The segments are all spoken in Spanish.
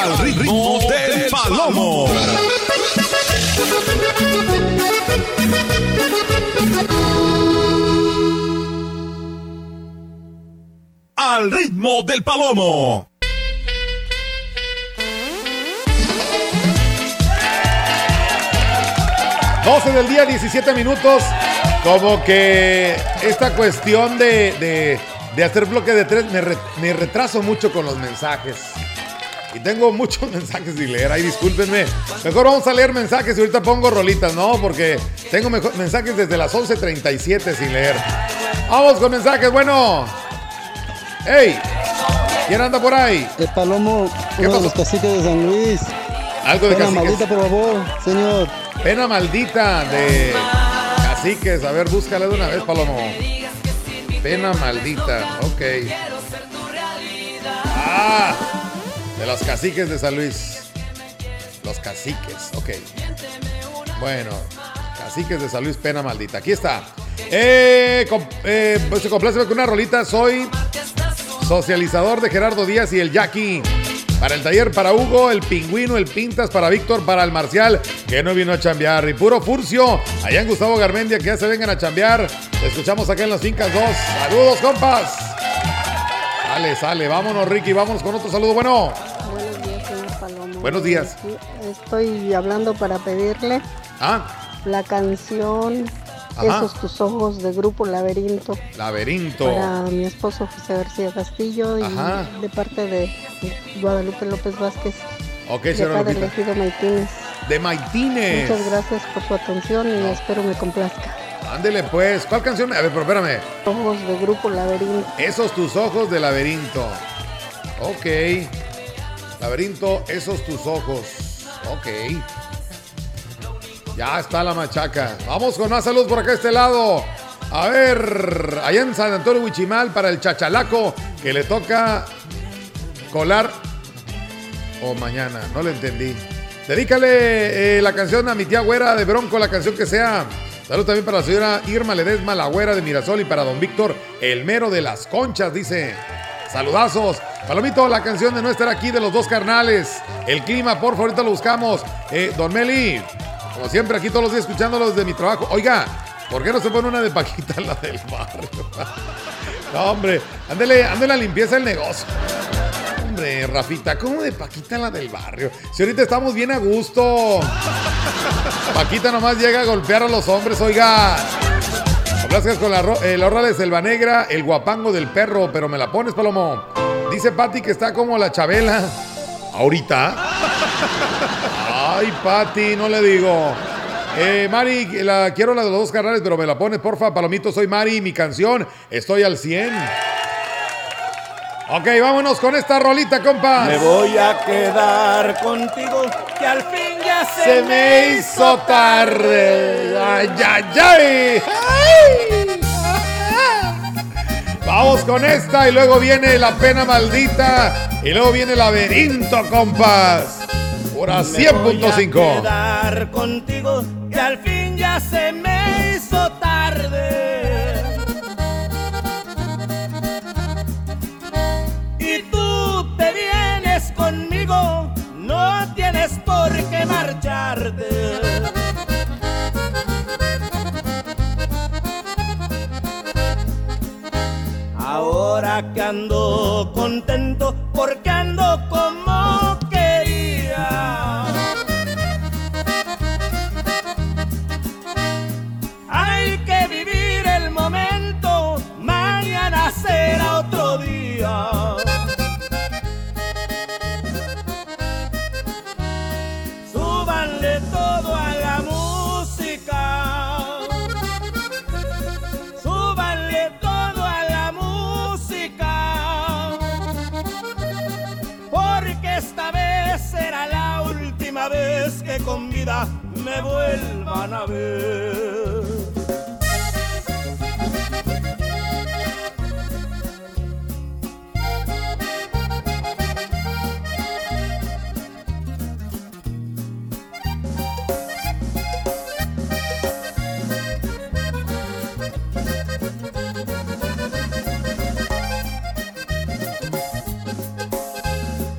al ritmo del palomo. Al ritmo del palomo. ...12 del día, 17 minutos. Como que esta cuestión de, de, hacer bloque de tres, me, me retraso mucho con los mensajes. Y tengo muchos mensajes sin leer. Ay, discúlpenme. Mejor vamos a leer mensajes y ahorita pongo rolitas, ¿no? Porque tengo mensajes desde las 11.37 sin leer. Vamos con mensajes. Bueno. ¡Ey! ¿Quién anda por ahí? El Palomo, uno de los caciques de San Luis. Algo de Pena maldita, por favor, señor. Pena maldita de caciques. A ver, búscala de una vez, Palomo. Pena maldita. Ok. Ah. De los caciques de San Luis. Los caciques, ok. Bueno, caciques de San Luis, pena maldita. Aquí está. Eh, eh, se complace con una rolita. Soy socializador de Gerardo Díaz y el Jackie. Para el taller, para Hugo, el pingüino, el Pintas, para Víctor, para el Marcial, que no vino a chambear. Y puro Furcio, allá en Gustavo Garmendia, que ya se vengan a chambear. escuchamos acá en los Incas 2. Saludos, compas. Sale, sale, vámonos, Ricky, vámonos con otro saludo. Bueno. Buenos días. Estoy hablando para pedirle ah. la canción Esos tus ojos de grupo Laberinto. Laberinto. Para mi esposo José García Castillo y de parte de Guadalupe López Vázquez. Ok, de señora de elegido Maitines. De Maitines. Muchas gracias por su atención y espero me complazca. Ándele pues, ¿cuál canción? A ver, pero espérame. Ojos de grupo Laberinto. Esos tus ojos de Laberinto. Ok. Laberinto, esos tus ojos. Ok. Ya está la machaca. Vamos con más salud por acá a este lado. A ver, allá en San Antonio Huichimal para el chachalaco que le toca colar. O mañana, no le entendí. Dedícale eh, la canción a mi tía güera de Bronco, la canción que sea. Salud también para la señora Irma Ledesma, la güera de Mirasol y para don Víctor, el mero de las conchas, dice. Saludazos. Palomito, la canción de no estar aquí de los dos carnales. El clima, por favor, ahorita lo buscamos. Eh, don Meli, como siempre, aquí todos los días escuchándolos de mi trabajo. Oiga, ¿por qué no se pone una de Paquita, la del barrio? no, hombre, ándele, ándele a limpieza el negocio. Rafita, ¿cómo de Paquita la del barrio? Si ahorita estamos bien a gusto. Paquita nomás llega a golpear a los hombres, oiga. Gracias con la, el ahorra de Selva Negra, el guapango del perro, pero me la pones, Palomo. Dice Patti que está como la Chabela. ¿Ahorita? Ay, Patti, no le digo. Eh, Mari, la, quiero la de los dos canales, pero me la pones, porfa. Palomito, soy Mari, mi canción, estoy al 100. Ok, vámonos con esta rolita, compa. Me voy a quedar contigo, que al fin ya se, se me hizo tarde. Ay, ay, ay. ay. Vamos con esta y luego viene la pena maldita y luego viene el laberinto, compas. Por a 100.5. quedar contigo que al fin ya se me hizo tarde. Por qué marcharte. Ahora que ando contento porque ando como quería. Hay que vivir el momento, mañana será otro día. vida me vuelvan a ver.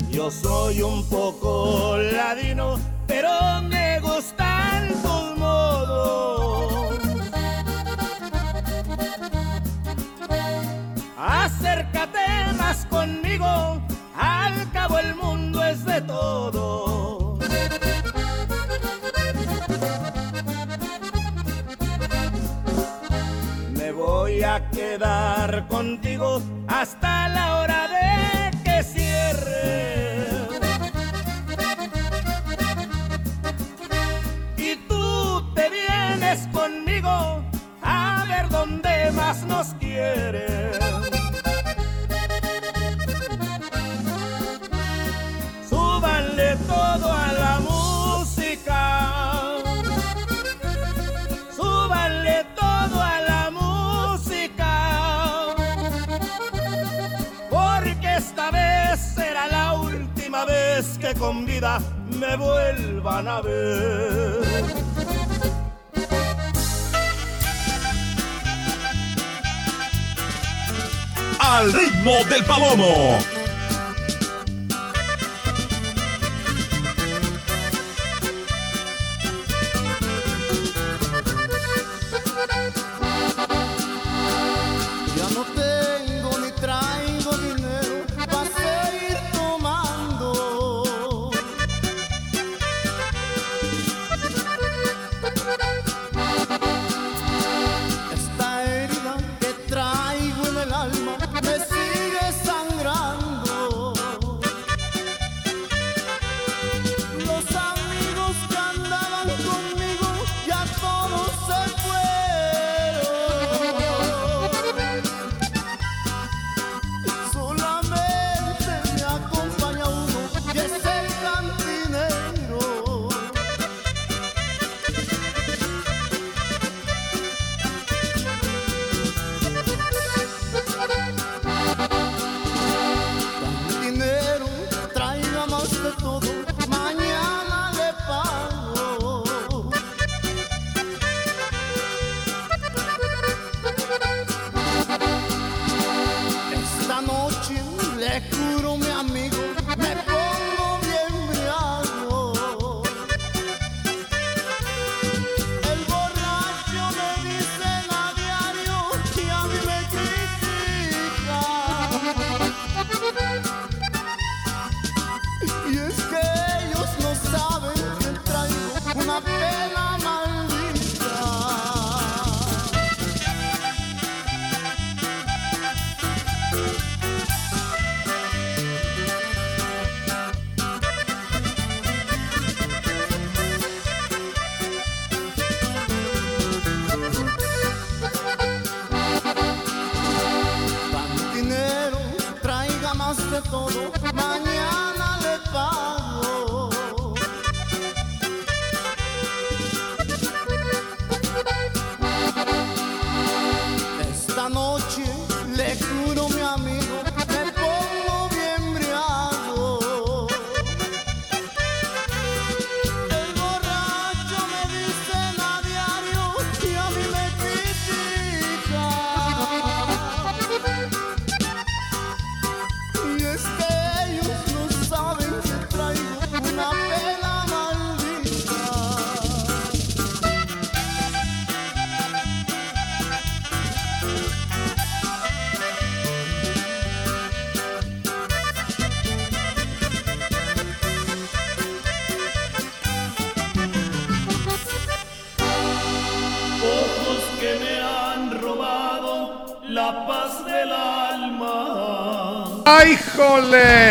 Yo soy un poco ladino al ritmo del palomo.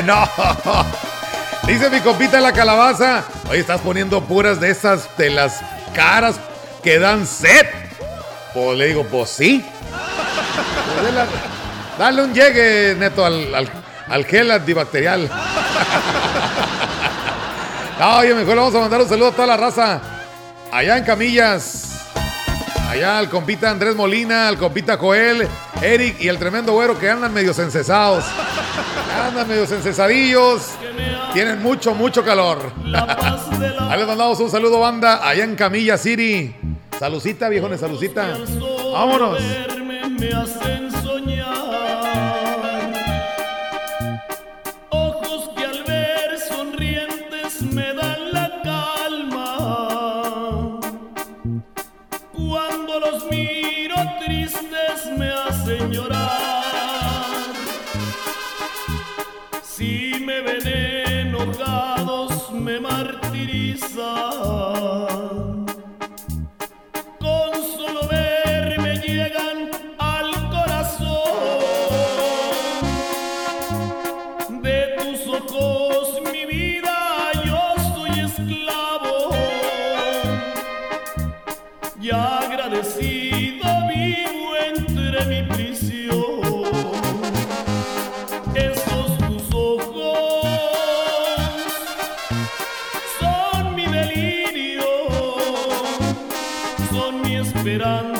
¡No! Dice mi compita la calabaza. Oye, estás poniendo puras de esas, de las caras que dan set. Pues le digo, pues sí. Pues dale un llegue, neto, al, al, al gel antibacterial. Oye, mejor le vamos a mandar un saludo a toda la raza. Allá en Camillas. Allá al compita Andrés Molina, al compita Joel, Eric y el tremendo güero que andan medio encesados. Andan medios encesadillos. Tienen mucho, mucho calor. Ahí les mandamos un saludo, banda, allá en Camilla City. Salucita, viejones, salucita. Vámonos. Son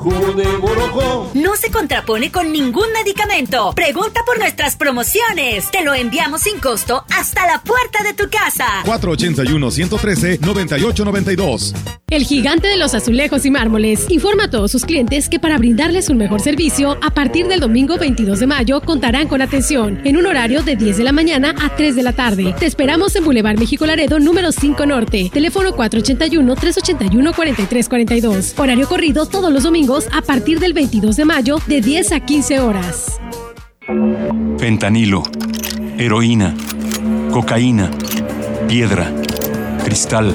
jugo de borojó. No se contrapone con ningún medicamento. Pregunta por nuestras promociones. Te lo enviamos sin costo hasta la puerta de tu casa. 481-113-9892. El gigante de los azulejos y mármoles informa a todos sus clientes que para brindarles un mejor servicio, a partir del domingo 22 de mayo contarán con atención en un horario de 10 de la mañana a 3 de la tarde. Te esperamos en Boulevard México Laredo número 5 Norte, teléfono 481-381-4342. Horario corrido todos los domingos a partir del 22 de mayo de 10 a 15 horas. Fentanilo, heroína, cocaína, piedra, cristal.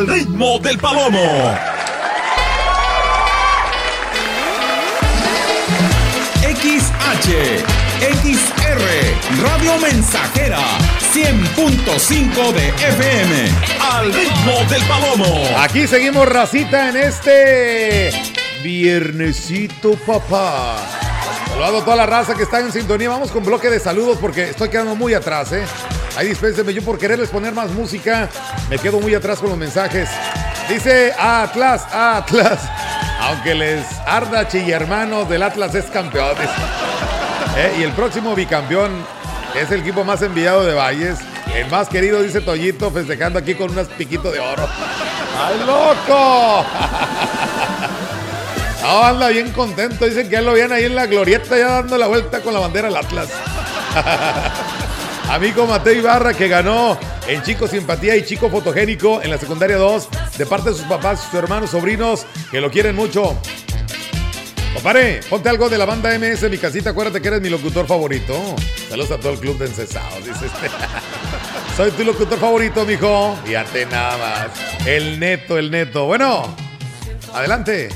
Al ritmo del palomo. XH, XR, Radio Mensajera, 100.5 de FM. Al ritmo del palomo. Aquí seguimos racita en este viernesito, papá. Saludando a toda la raza que está en sintonía. Vamos con bloque de saludos porque estoy quedando muy atrás, ¿eh? Ahí dispénsenme, yo por quererles poner más música, me quedo muy atrás con los mensajes. Dice Atlas, Atlas. Aunque les arda hermano del Atlas es campeón. Eh, Y el próximo bicampeón es el equipo más enviado de Valles. El más querido, dice Toyito, festejando aquí con unas piquitos de oro. ¡Ay, loco! No, anda bien contento. Dicen que ya lo veían ahí en la glorieta, ya dando la vuelta con la bandera del Atlas. Amigo Mateo Ibarra que ganó en Chico Simpatía y Chico Fotogénico en la secundaria 2 de parte de sus papás, sus hermanos, sobrinos que lo quieren mucho. Compadre, ponte algo de la banda MS mi casita, acuérdate que eres mi locutor favorito. Saludos a todo el club de encesados, dice este. Soy tu locutor favorito, mijo. Fíjate nada más. El neto, el neto. Bueno, adelante.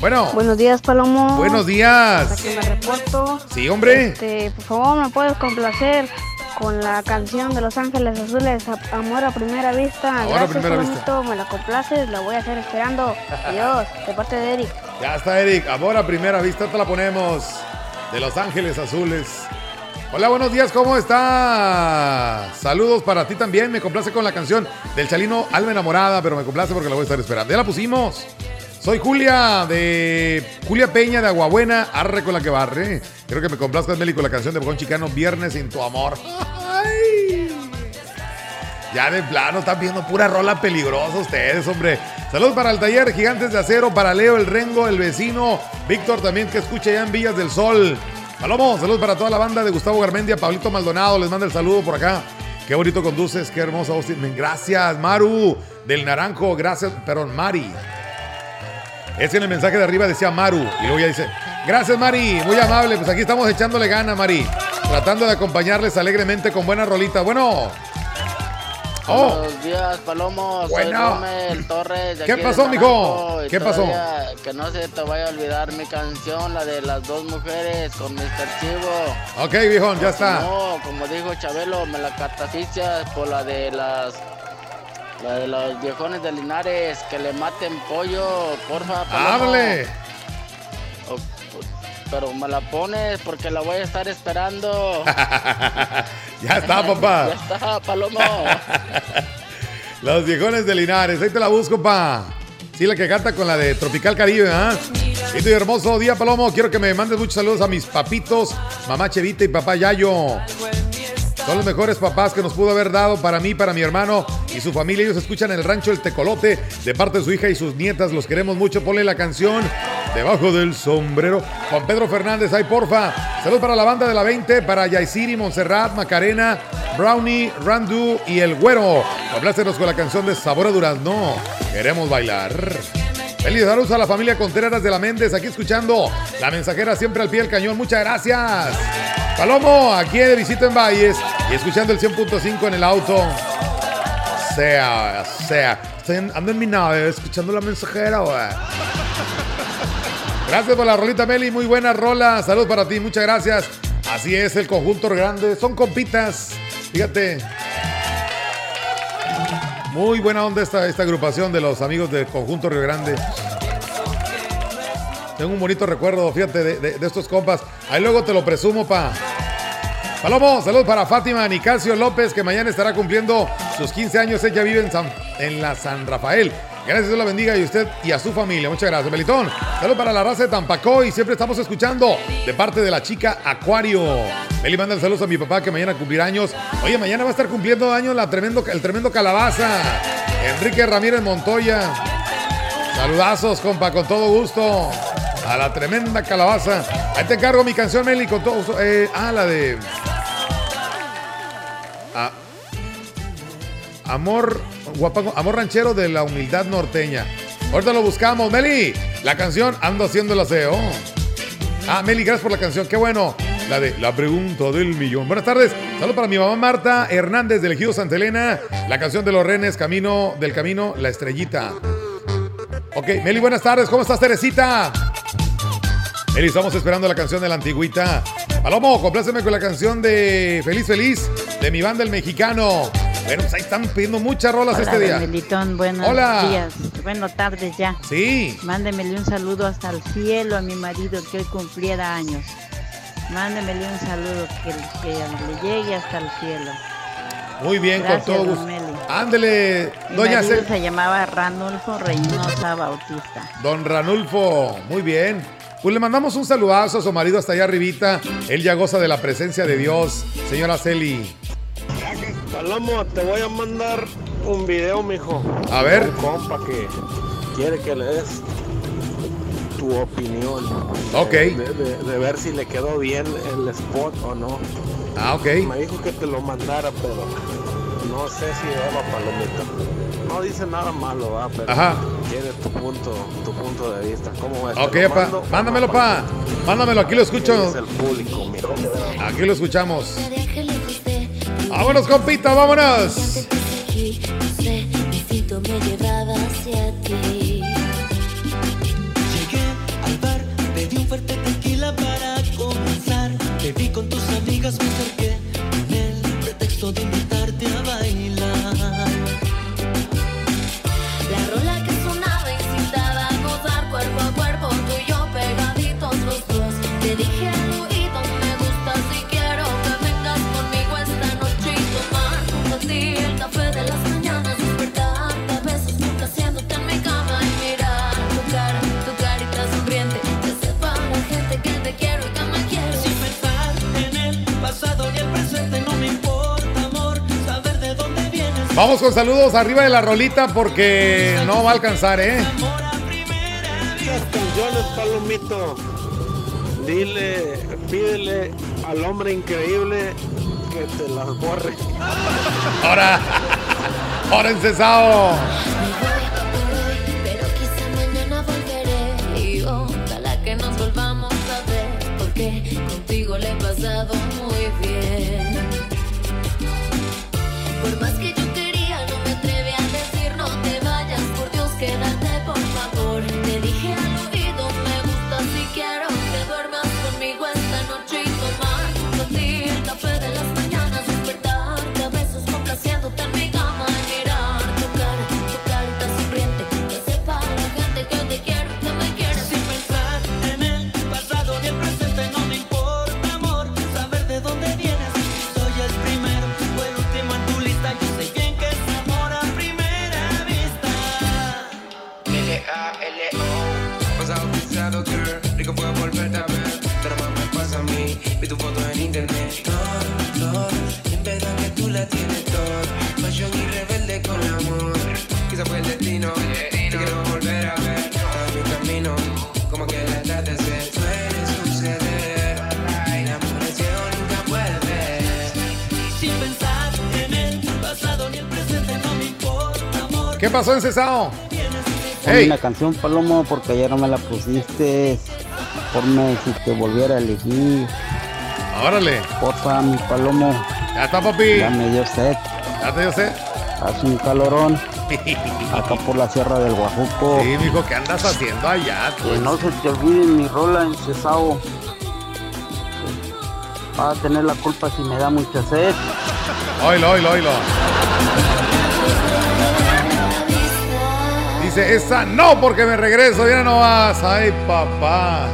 Bueno. Buenos días, Palomo. Buenos días. Aquí me reporto. Sí, hombre. Este, por favor, ¿me puedes complacer con la canción de Los Ángeles Azules, Amor a Primera Vista? Amor a Gracias, primera Palomito, me la complaces, la voy a hacer esperando. Adiós, de parte de Eric. Ya está, Eric. Amor a primera vista te la ponemos. De Los Ángeles Azules. Hola, buenos días, ¿cómo está? Saludos para ti también. Me complace con la canción del Chalino Alma Enamorada, pero me complace porque la voy a estar esperando. Ya la pusimos. Soy Julia de Julia Peña de Aguabuena, arre con la que barre. Quiero que me complazcas, Meli, con la canción de Bocón Chicano, Viernes sin tu amor. Ya de plano están viendo pura rola peligrosa ustedes, hombre. Saludos para el taller Gigantes de Acero, para Leo, el Rengo, el vecino, Víctor también que escucha ya en Villas del Sol. Palomo, saludos para toda la banda de Gustavo Garmendia, Pablito Maldonado, les manda el saludo por acá. Qué bonito conduces, qué hermosa voz. Gracias, Maru, del Naranjo, gracias, perdón, Mari. Es que en el mensaje de arriba decía Maru. Y luego ya dice, gracias Mari, muy amable. Pues aquí estamos echándole gana, Mari. Tratando de acompañarles alegremente con buena rolita. Bueno. Oh. Buenos días, Palomo. Bueno. Torres. De ¿Qué aquí pasó, de mijo? ¿Qué pasó? Que no se te vaya a olvidar mi canción, la de las dos mujeres con Mr. Chivo. Ok, viejón, ya está. No, como dijo Chabelo, me la cartaficias por la de las. La de los viejones de Linares, que le maten pollo, porfa. ¡Hable! O- pero me la pones porque la voy a estar esperando. Ya está, papá. ya está, Palomo. Los viejones de Linares. Ahí te la busco, pa. Sí, la que canta con la de Tropical Caribe, ¿ah? Y tu hermoso día, Palomo. Quiero que me mandes muchos saludos a mis papitos, mamá Chevita y papá Yayo. Son los mejores papás que nos pudo haber dado para mí, para mi hermano y su familia. Ellos escuchan el rancho El Tecolote de parte de su hija y sus nietas. Los queremos mucho. Ponle la canción Debajo del sombrero. Juan Pedro Fernández, ay porfa. Saludos para la banda de la 20, para Yaisiri, Montserrat, Macarena, Brownie, Randu y El Güero. Complácenos con la canción de Sabor a Durazno. Queremos bailar. Feliz saludos a la familia Contreras de la Méndez, aquí escuchando la mensajera siempre al pie del cañón. Muchas gracias. Palomo, aquí de visita en Valles y escuchando el 100.5 en el auto. Sea, sea. Estoy en- ando en mi nave escuchando la mensajera, güey. Gracias por la rolita, Meli. Muy buena rola. Salud para ti, muchas gracias. Así es, el conjunto grande. Son compitas. Fíjate. Muy buena onda esta, esta agrupación de los amigos del conjunto Río Grande. Tengo un bonito recuerdo, fíjate, de, estos compas. Ahí luego te lo presumo, pa. Palomo, saludos para Fátima Nicasio López, que mañana estará cumpliendo sus 15 años. Ella vive en, San- en la San Rafael. Gracias, Dios la bendiga y usted y a su familia. Muchas gracias, Melitón. Saludos para la raza de Tampacó y siempre estamos escuchando de parte de la chica Acuario. Meli manda saludos a mi papá que mañana cumplirá años. Oye, mañana va a estar cumpliendo años la tremendo, el tremendo calabaza. Enrique Ramírez Montoya. Saludazos, compa, con todo gusto. A la tremenda calabaza. Ahí te encargo mi canción, Meli, con todo gusto. Eh, ah, la de. Ah, amor, guapango, amor ranchero de la humildad norteña. Ahorita lo buscamos, Meli. La canción Ando haciendo el aseo. Ah, Meli, gracias por la canción. Qué bueno. La de La pregunta del millón. Buenas tardes. Saludos para mi mamá Marta Hernández del Ejido Santa Elena. La canción de los Renes, Camino del Camino, La Estrellita. Ok, Meli, buenas tardes. ¿Cómo estás, Teresita? Meli, estamos esperando la canción de la antigüita. Palomo, compláceme con la canción de Feliz Feliz de mi banda El Mexicano. Bueno, pues ahí están pidiendo muchas rolas Hola, este día. Melitón, buenos Hola. días. Bueno, tardes ya. Sí. Mándemele un saludo hasta el cielo a mi marido que hoy cumpliera años. Mándemele un saludo que, que le llegue hasta el cielo. Muy bien, Gracias, con todo gusto. Ándele, Mi doña Cel- se llamaba Ranulfo Reynosa Bautista. Don Ranulfo, muy bien. Pues le mandamos un saludazo a su marido hasta allá arribita. Él ya goza de la presencia de Dios. Señora Celi. Palomo, te voy a mandar un video, mijo. A ver. Un compa que quiere que le des tu opinión. Ok. De, de- de ver si le quedó bien el spot o no. Ah, ok. Me dijo que te lo mandara, pero no sé si Eva Palomita. No dice nada malo, ¿va? pero Ajá. quiere tu punto, tu punto de vista. ¿Cómo ves? Ok, ¿Te lo pa. Mándamelo, pa. Mándamelo, aquí lo escucho. Es el público, mijo. Aquí lo escuchamos. Vámonos, compita, vámonos. Llegué al bar, pedí un fuerte tequila para comenzar. Te vi con tus amigas, me Vamos con saludos arriba de la rolita porque no va a alcanzar, ¿eh? Canciones, Palomito. Dile, pídele al hombre increíble que te las borre. Ahora, ahora encesado. Que nos volvamos a ver porque contigo le he pasado muy bien. Por más que yo internet Todo, todo Y en verdad que tú la tienes todo Fashion y rebelde con amor Quizá fue el destino Te quiero volver a ver en mi camino Como que la tarde se suele suceder El amor es ciego, nunca puede ver Sin pensar en el pasado ni el presente, no me importa, amor. ¿Qué pasó, encesado? Ponme Hey. una canción, Palomo, porque ayer no me la pusiste. Ponme si te volviera a elegir. Órale. Porfa, mi Palomo. Ya está, papi. Ya me dio sed. Ya te dio sed. Hace un calorón. Acá por la sierra del Guajuco. Sí, mijo, ¿qué andas haciendo allá? tú? Que no se te olvide mi rola en Cesao. Vas a tener la culpa si me da mucha sed. Oilo, oilo, oilo. Dice, esa no, porque me regreso, ya no vas. Ay, papá.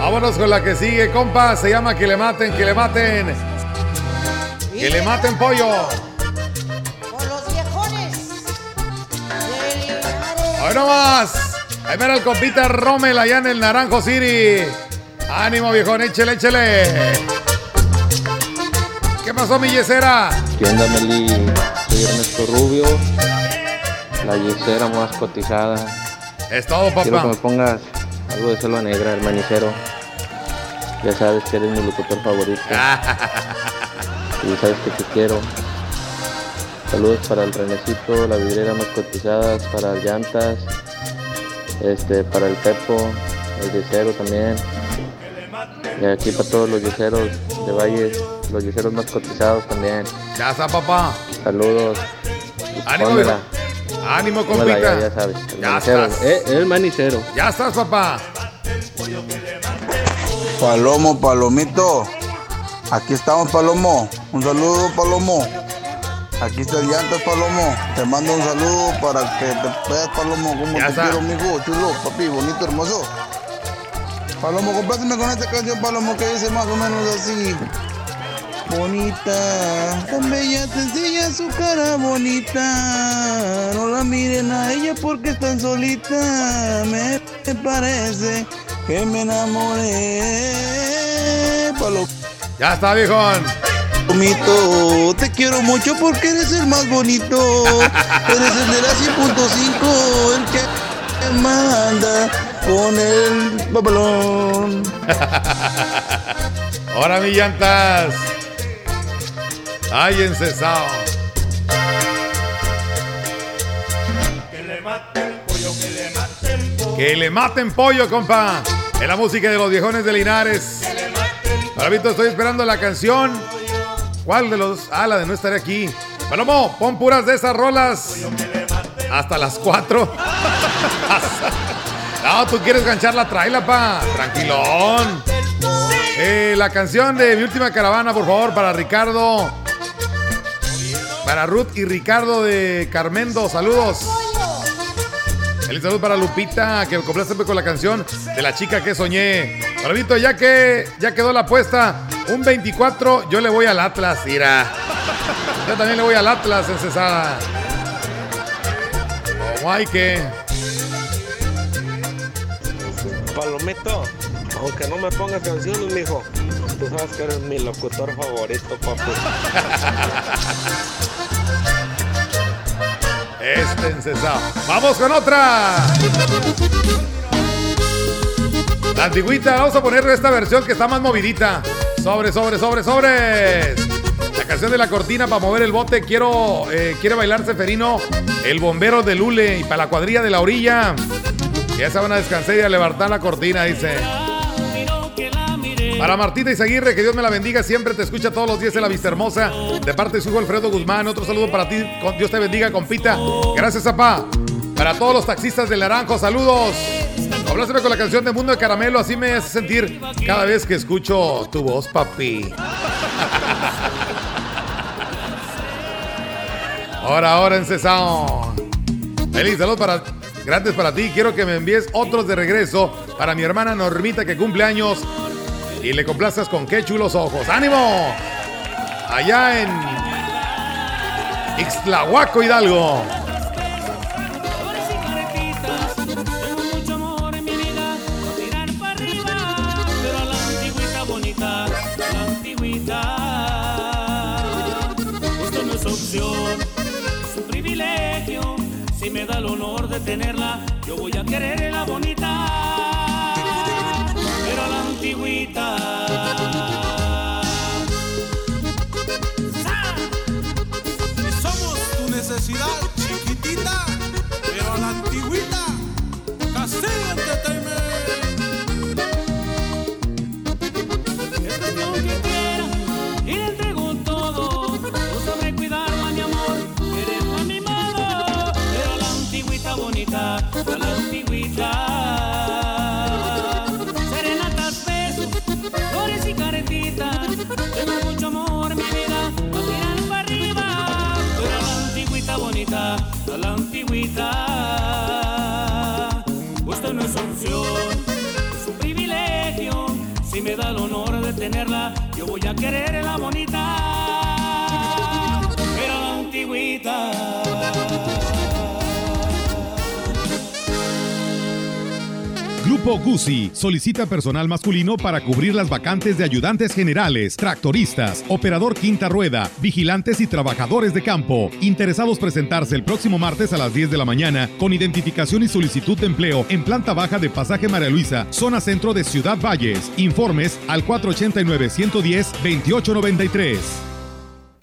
Vámonos con la que sigue, compa. Se llama Que le maten, que le maten. Que le maten pollo. los viejones. Hoy no más. Ahí mira el compita Rommel allá en el Naranjo City. Ánimo, viejón, échele, échele. ¿Qué pasó, mi yesera? ¿Qué onda, Meli? Soy Ernesto Rubio, la yesera más cotizada. Es todo, Quiero que papá. me pongas algo de selva negra, el manicero. Ya sabes que eres mi locutor favorito. y sabes que te quiero. Saludos para el Renecito, la vidriera más cotizadas, para el Llantas, este, para el Pepo, el yesero también. Y aquí para todos los yeseros de Valles, los yeseros más cotizados también. Ya está, papá. Saludos. Ánimo, Pónmela. Ánimo, Pónmela compita. ya, ya sabes. El Ya manicero. estás. Eh, el manicero. Ya estás, papá. Palomo, Palomito. Aquí estamos, Palomo. Un saludo, Palomo. Aquí está el llantas, Palomo. Te mando un saludo para que te veas, Palomo, como te está. quiero, mijo. Chulo, papi, bonito, hermoso. Palomo, compárteme con esta canción, Palomo, que dice más o menos así. Bonita, tan bella, sencilla, su cara bonita. No la miren a ella porque es tan solita. Me parece que me enamoré. Palomo. Ya está, viejón. Palomito, te quiero mucho porque eres el más bonito. Eres el de la 100.5, el que manda con el papelón. Ahora, mi llantas. Ay, encesado. Que le maten pollo, que le maten pollo. Que le maten pollo, compa. En la música de los viejones de Linares. Ahora, Vito, estoy esperando la canción. ¿Cuál de los? Ah, la de no estaré aquí. Palomo, pon puras de esas rolas. Hasta las 4. no, tú quieres ganchar la traila, pa. Tranquilón. Eh, la canción de mi última caravana, por favor, para Ricardo. Para Ruth y Ricardo de Carmendo, saludos. Feliz salud para Lupita, que me complace con la canción de la chica que soñé. Paravito, ya que ya quedó la apuesta, un 24, yo le voy al Atlas, mira. Yo también le voy al Atlas en Cesada. ¿Cómo hay que? Palomito, aunque no me pongas canciones, mijo, tú sabes que eres mi locutor favorito, papi. Este encesado. Vamos con otra. La antigüita, vamos a poner esta versión que está más movidita. Sobre, sobre, sobre, sobre. La canción de la cortina para mover el bote. Quiero, eh, quiere bailar Seferino, el bombero de Lule y para la cuadrilla de la orilla. Ya se van a descansar y a levantar la cortina, dice. Para Martita Izaguirre, que Dios me la bendiga. Siempre te escucha todos los días en la Vista Hermosa. De parte de su hijo Alfredo Guzmán. Otro saludo para ti. Dios te bendiga, compita. Gracias, papá. Para todos los taxistas del Naranjo, saludos. Hablásteme con la canción de Mundo de Caramelo. Así me hace sentir cada vez que escucho tu voz, papi. Ahora, ahora, encesado. Feliz salud para grandes para ti. Quiero que me envíes otros de regreso para mi hermana Normita que cumple años y le complazcas con qué chulos ojos. ¡Ánimo! Allá en Ixtlahuaco, Hidalgo. Si me da el honor de tenerla, yo voy a quererla bonita, tenerla, yo voy a quererla bonita. Grupo Guzzi solicita personal masculino para cubrir las vacantes de ayudantes generales, tractoristas, operador quinta rueda, vigilantes y trabajadores de campo. Interesados presentarse el próximo martes a las 10 de la mañana con identificación y solicitud de empleo en planta baja de Pasaje María Luisa, zona centro de Ciudad Valles. Informes al 489-110-2893.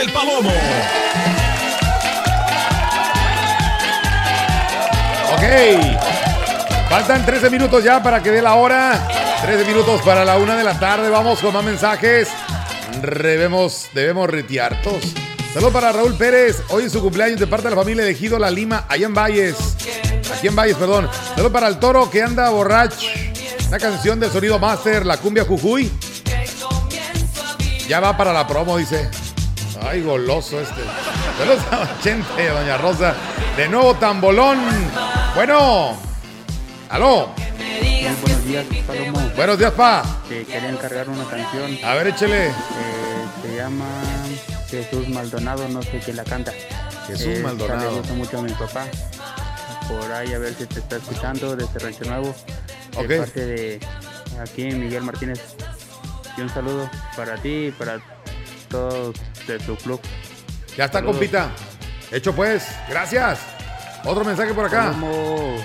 Del palomo. Ok. Faltan 13 minutos ya para que dé la hora. 13 minutos para la una de la tarde. Vamos con más mensajes. Debemos, debemos retiartos. Saludos para Raúl Pérez. Hoy es su cumpleaños de parte de la familia de Ejido La Lima, allá en Valles. Aquí en Valles, perdón. Saludos para el toro que anda borracho. Una canción del sonido master, la cumbia Jujuy. Ya va para la promo, dice. Ay, goloso este. Saludos a gente, doña Rosa. De nuevo, tambolón. Bueno. Aló. Muy buenos días, Palomo. Buenos días, pa. Te quería encargar una canción. A ver, échele. Eh, se llama Jesús Maldonado, no sé quién la canta. Jesús Eh, Maldonado. Le gusta mucho a mi papá. Por ahí a ver si te está escuchando desde Rancho Nuevo. De Ok. parte de aquí Miguel Martínez. Y un saludo para ti y para de tu club. Ya está, Saludos. compita. Hecho pues. Gracias. Otro mensaje por acá. Palomo,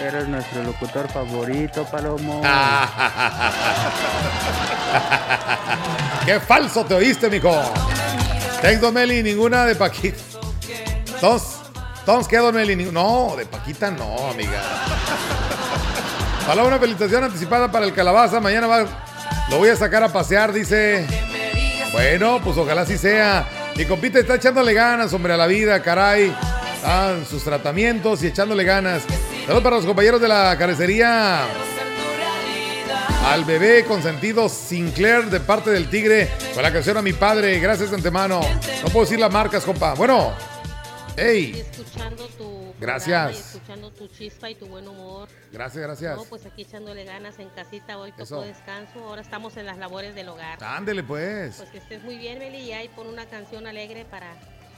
eres nuestro locutor favorito, Palomo. Qué falso te oíste, mijo. Thanks, Don Meli, ninguna de Paquita. Tons, Tons, ¿qué, Don Meli? No, de Paquita no, amiga. Para una felicitación anticipada para el calabaza. Mañana va, lo voy a sacar a pasear, dice. Bueno, pues ojalá así sea. Mi compita está echándole ganas, hombre, a la vida, caray. Están sus tratamientos y echándole ganas. Saludos para los compañeros de la carecería. Al bebé consentido Sinclair de parte del Tigre con la canción a mi padre. Gracias de antemano. No puedo decir las marcas, compa. Bueno, hey, escuchando tu Gracias. y escuchando tu chispa y tu buen humor. gracias, gracias. No, pues aquí echándole ganas en casita, hoy tocó descanso, ahora estamos en las labores del hogar. Ándele, pues. Pues que estés muy bien, Meli, y ahí pon una canción alegre para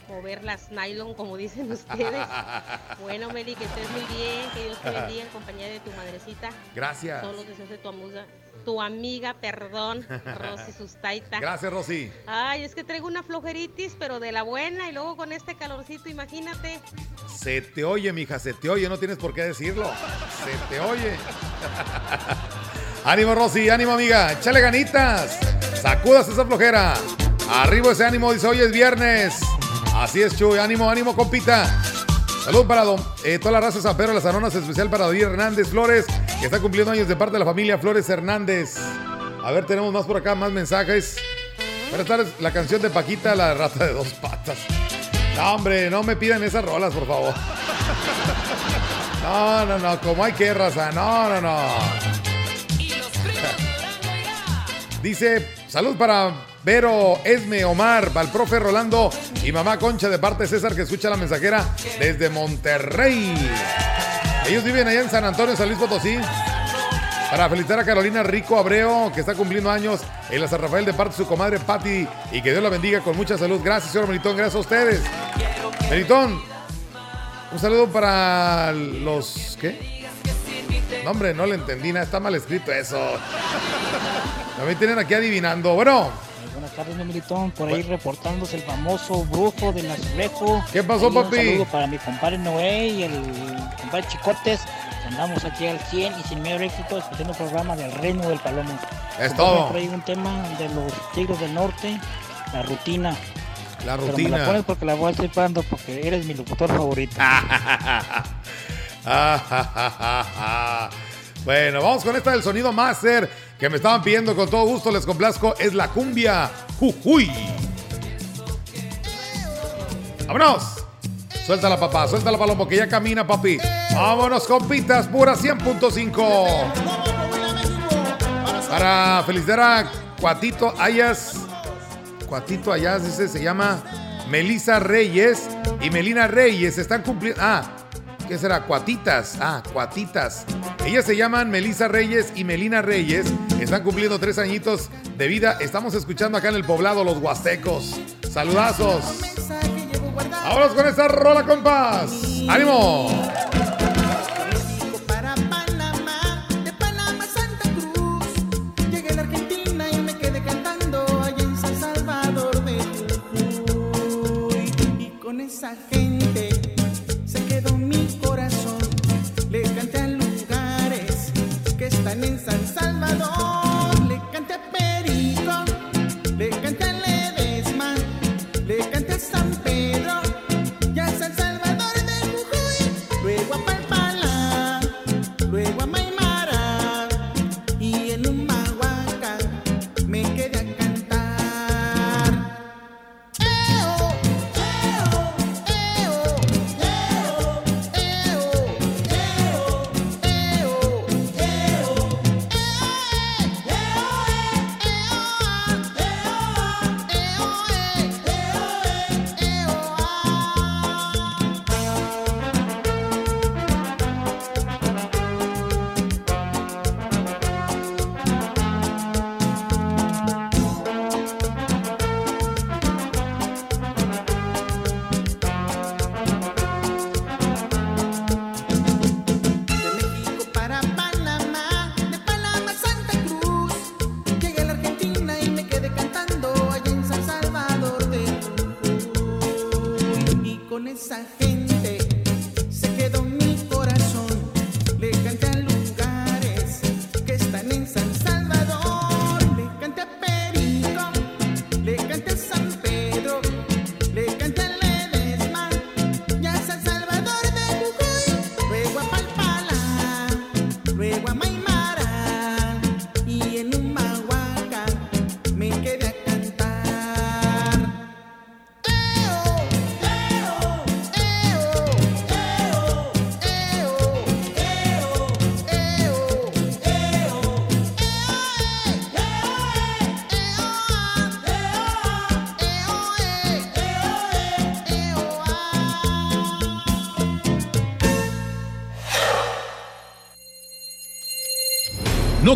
mover las nylon, como dicen ustedes. bueno, Meli, que estés muy bien, que Dios te bendiga en compañía de tu madrecita. Gracias. Son los deseos de tu amiga, tu amiga, perdón, Rosy Sustaita. Gracias, Rosy. Ay, es que traigo una flojeritis, pero de la buena, y luego con este calorcito, imagínate. Se te oye, mija, se te oye. No tienes por qué decirlo. Se te oye. ánimo, Rosy, ánimo, amiga. Échale ganitas. Sacudas esa flojera. Arriba ese ánimo, dice hoy es viernes. Así es, Chuy. Ánimo, ánimo, compita. Salud para don, eh, toda la raza de San Pedro de las Anonas, especial para David Hernández Flores, que está cumpliendo años de parte de la familia Flores Hernández. A ver, tenemos más por acá, más mensajes. Buenas tardes, la canción de Paquita, la rata de dos patas. No, hombre, no me pidan esas rolas, por favor. No, no, no, como hay que raza. No, no, no. Dice, salud para Vero, Esme, Omar, para el profe Rolando y mamá Concha de parte de César que escucha la mensajera desde Monterrey. Ellos viven allá en San Antonio, San Luis Potosí. Para felicitar a Carolina Rico Abreu, que está cumpliendo años en la San Rafael de parte de su comadre Patti y que Dios la bendiga con mucha salud. Gracias, señor Melitón, gracias a ustedes. Melitón, un saludo para los. ¿Qué? No, hombre, no le entendí nada, está mal escrito eso. También tienen aquí adivinando. Bueno, tardes, militón. Por ahí reportándose el famoso brujo del azulejo. ¿Qué pasó, Ahí papi? Un saludo para mi compadre Noé y el compadre Chicotes. Andamos aquí al 100 y sin mayor éxito escuchando el programa del Reino del Palomo. Es todo. Por ahí un tema de los Tigres del Norte, la rutina. La Pero me rutina. la pones porque la voy a estar esperando porque eres mi locutor favorito. bueno, vamos con esta del sonido master que me estaban pidiendo con todo gusto. Les complazco. Es la cumbia Jujuy. ¡Vámonos! Suéltala, papá. Suéltala, palomo, que ya camina, papi. Vámonos, compitas. Pura 100.5. Para felicitar a Cuatito Ayas. Cuatito Ayas, dice, se llama Melisa Reyes y Melina Reyes. Están cumpliendo. Ah, ¿qué será? Cuatitas. Ah, Cuatitas. Ellas se llaman Melisa Reyes y Melina Reyes. Están cumpliendo tres añitos de vida. Estamos escuchando acá en el poblado Los Huastecos. Saludazos. Vámonos con esta rola, compas. ¡Ánimo!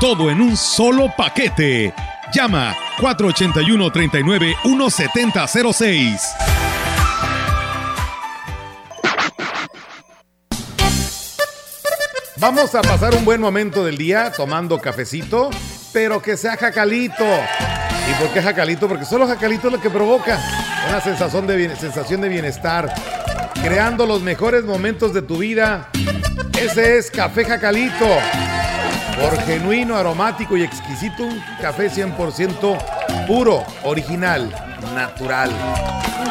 Todo en un solo paquete. Llama 481-39-1706. Vamos a pasar un buen momento del día tomando cafecito, pero que sea jacalito. ¿Y por qué jacalito? Porque solo jacalito es lo que provoca una sensación de, sensación de bienestar, creando los mejores momentos de tu vida. Ese es Café Jacalito. Por genuino, aromático y exquisito, un café 100% puro, original, natural.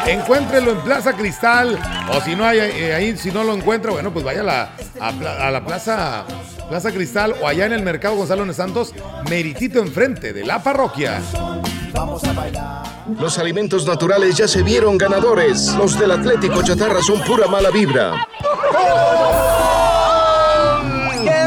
Encuéntrelo en Plaza Cristal o si no hay eh, ahí, si no lo encuentra, bueno, pues vaya a la, a a la Plaza, Plaza Cristal o allá en el Mercado Gonzalo de Santos, meritito enfrente de la parroquia. Los alimentos naturales ya se vieron ganadores. Los del Atlético Chatarra son pura mala vibra.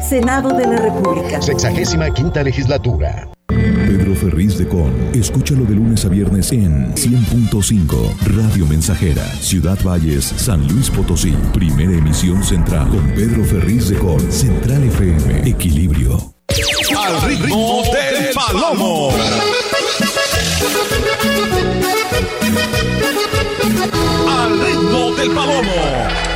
Senado de la República. Sexagésima quinta legislatura. Pedro Ferriz de Con. Escúchalo de lunes a viernes en 100.5 Radio Mensajera, Ciudad Valles, San Luis Potosí. Primera emisión central con Pedro Ferriz de Con. Central FM. Equilibrio. Al ritmo del palomo. Al ritmo del palomo.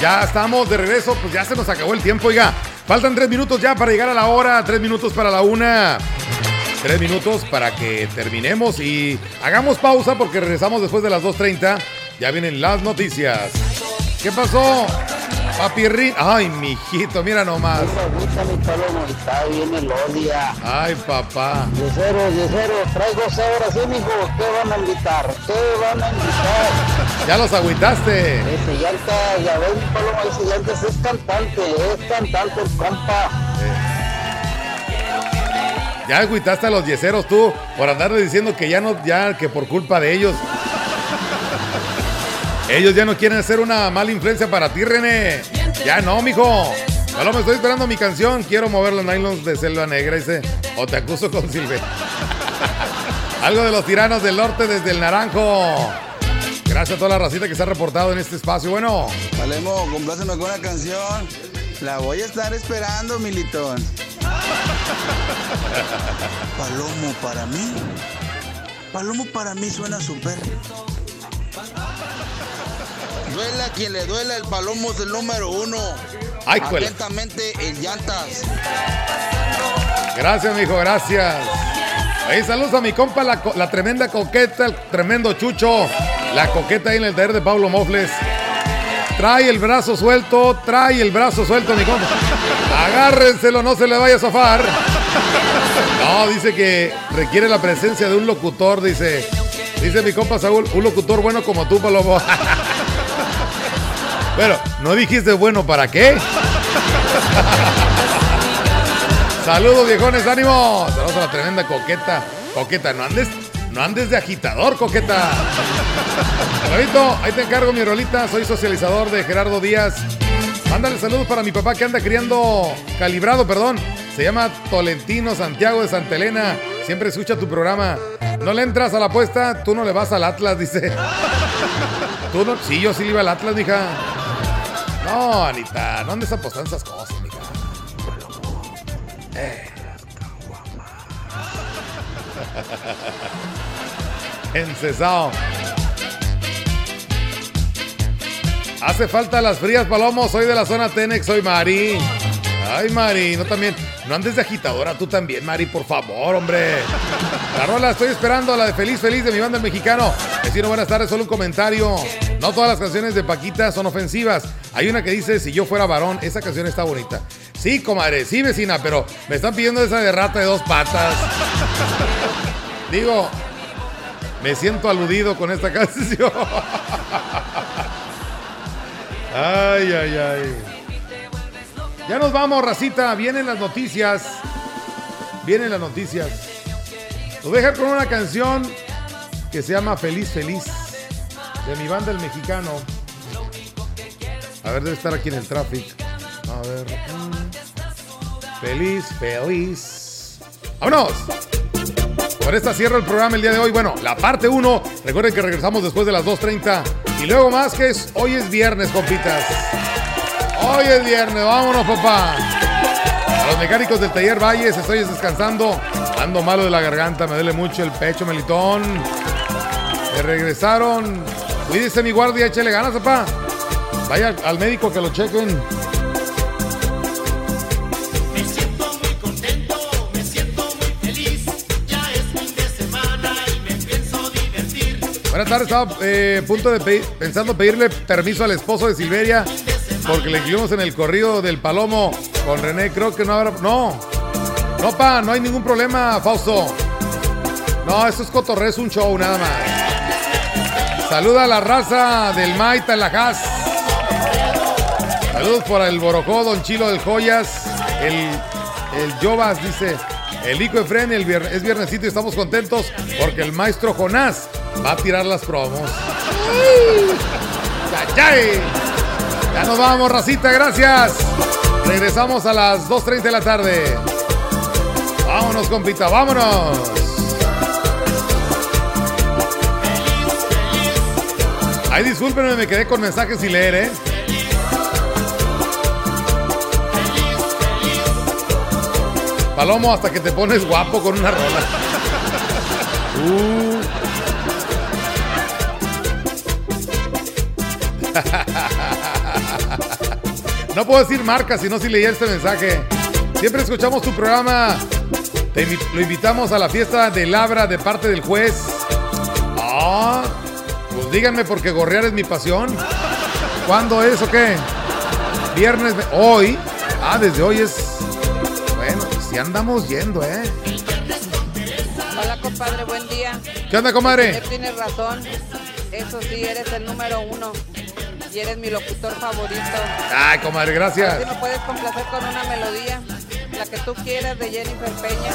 Ya estamos de regreso, pues ya se nos acabó el tiempo, oiga. Faltan tres minutos ya para llegar a la hora, tres minutos para la una. Tres minutos para que terminemos y hagamos pausa porque regresamos después de las 2.30. Ya vienen las noticias. ¿Qué pasó? Papi Rin. Ay, mijito, mira nomás. Ahorita mi palomo está bien el odia. Ay, papá. Yesero, yesero, traigo horas, sí, mijo. ¿Qué van a invitar? ¿Qué van a invitar? Ya los agüitaste. Ese llanta, ya ves, mi palomo, ese llanta es cantante, es cantante el compa. Ya agüitaste a los yeseros tú por andarle diciendo que ya no, ya que por culpa de ellos. Ellos ya no quieren hacer una mala influencia para ti, René. Ya no, mijo. Solo me estoy esperando mi canción. Quiero mover los nylons de Selva Negra, dice. O te acuso con Silve. Algo de los tiranos del norte desde el Naranjo. Gracias a toda la racita que se ha reportado en este espacio. Bueno, Palemo, compláceme con una canción. La voy a estar esperando, Militón. Palomo para mí. Palomo para mí suena súper. Duela quien le duela, el Palomo es el número uno. Ay. Atentamente, el Llantas. gracias, mijo, gracias. Ahí saludos a mi compa, la, co- la tremenda coqueta, el tremendo chucho. La coqueta ahí en el taller de Pablo Mofles. Trae el brazo suelto, trae el brazo suelto, mi compa. Agárrenselo, no se le vaya a zafar. No, dice que requiere la presencia de un locutor, dice. Dice mi compa Saúl, un locutor bueno como tú, Palomo. Bueno, ¿no dijiste bueno para qué? Saludos, viejones, ánimo. Saludos a la tremenda coqueta. Coqueta, no andes, no andes de agitador, coqueta. Carlito, ahí te encargo mi rolita. Soy socializador de Gerardo Díaz. Mándale saludos para mi papá que anda criando calibrado, perdón. Se llama Tolentino Santiago de Santa Elena. Siempre escucha tu programa. No le entras a la apuesta, tú no le vas al Atlas, dice. Tú no, sí, yo sí le iba al Atlas, mija. No, Anita, no andes apostando esas cosas, mija. Eh. Encesado. Hace falta las frías, Palomo. Soy de la zona Tenex, soy Mari. Ay, Mari, no también. No andes de agitadora, tú también, Mari, por favor, hombre. La rola estoy esperando, la de Feliz Feliz de mi banda mexicano. Vecino, buenas tardes, solo un comentario. No todas las canciones de Paquita son ofensivas. Hay una que dice, si yo fuera varón, esa canción está bonita. Sí, comadre, sí, vecina, pero me están pidiendo esa de rata de dos patas. Digo, me siento aludido con esta canción. Ay, ay, ay. Ya nos vamos, racita. Vienen las noticias. Vienen las noticias. Los voy a dejar con una canción que se llama Feliz Feliz. De mi banda El Mexicano. A ver, debe estar aquí en el tráfico. A ver. mm. Feliz, feliz. ¡Vámonos! Con esta cierro el programa el día de hoy. Bueno, la parte 1. Recuerden que regresamos después de las 2.30. Y luego más que es, hoy es viernes, compitas. Hoy es viernes, vámonos, papá. A los mecánicos del taller Valles, estoy descansando. Ando malo de la garganta, me duele mucho el pecho, melitón. Me regresaron. Cuídese mi guardia, échale ganas, papá. Vaya al médico que lo chequen. Me siento muy contento, me siento muy feliz. Ya es fin de semana y me pienso divertir. Buenas tardes, estaba eh, a punto de pedir, pensando pedirle permiso al esposo de Silveria porque le incluimos en el corrido del Palomo con René. Creo que no habrá. No. No, pa, no hay ningún problema, Fausto. No, esto es cotorreo, es un show, nada más. Saluda a la raza del Maita en la Haas. Saludos por el Borojó, Don Chilo del Joyas. El, el Jovas dice. El Ico Efren, el vier- es viernesito y estamos contentos porque el maestro Jonás va a tirar las promos. ¡Ay, ay! Ya nos vamos, racita, gracias. Regresamos a las 2.30 de la tarde. Vámonos, compita, vámonos. Ay, discúlpenme, me quedé con mensajes sin leer, ¿eh? Palomo, hasta que te pones guapo con una rola. Uh. No puedo decir marca, sino si leí este mensaje. Siempre escuchamos tu programa. Te lo invitamos a la fiesta de Labra de parte del juez. Ah, díganme porque gorrear es mi pasión. ¿Cuándo es o qué? Viernes, ve- hoy. Ah, desde hoy es. Bueno, si andamos yendo, ¿eh? Hola, compadre, buen día. ¿Qué onda, comadre? Tienes razón. Eso sí, eres el número uno. Y eres mi locutor favorito. Ay, comadre, A gracias. ver si me puedes complacer con una melodía. La que tú quieras de Jennifer Peña.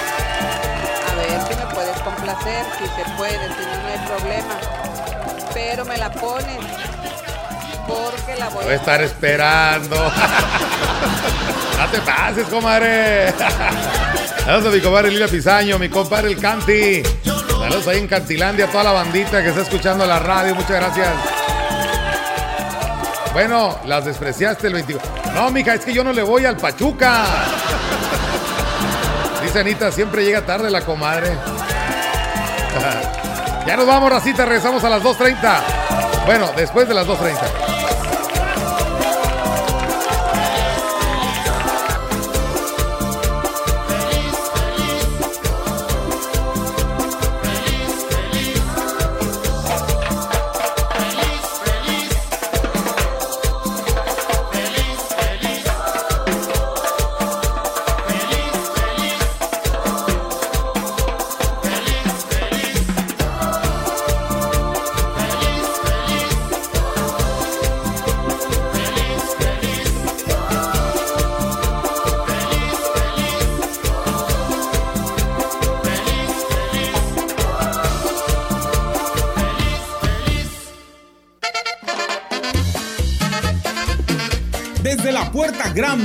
A ver si me puedes complacer. Si se puede, si no, no hay problema. Pero me la pones. Porque la voy Voy a estar esperando. No te pases, comadre. Saludos a mi compadre Lila Pizaño, mi compadre el Canti. Saludos ahí en Cantilandia, a toda la bandita que está escuchando la radio. Muchas gracias. Bueno, las despreciaste el 21. No, mija, es que yo no le voy al Pachuca. Dice Anita, siempre llega tarde la comadre. Ya nos vamos, racita, regresamos a las 2.30. Bueno, después de las 2.30.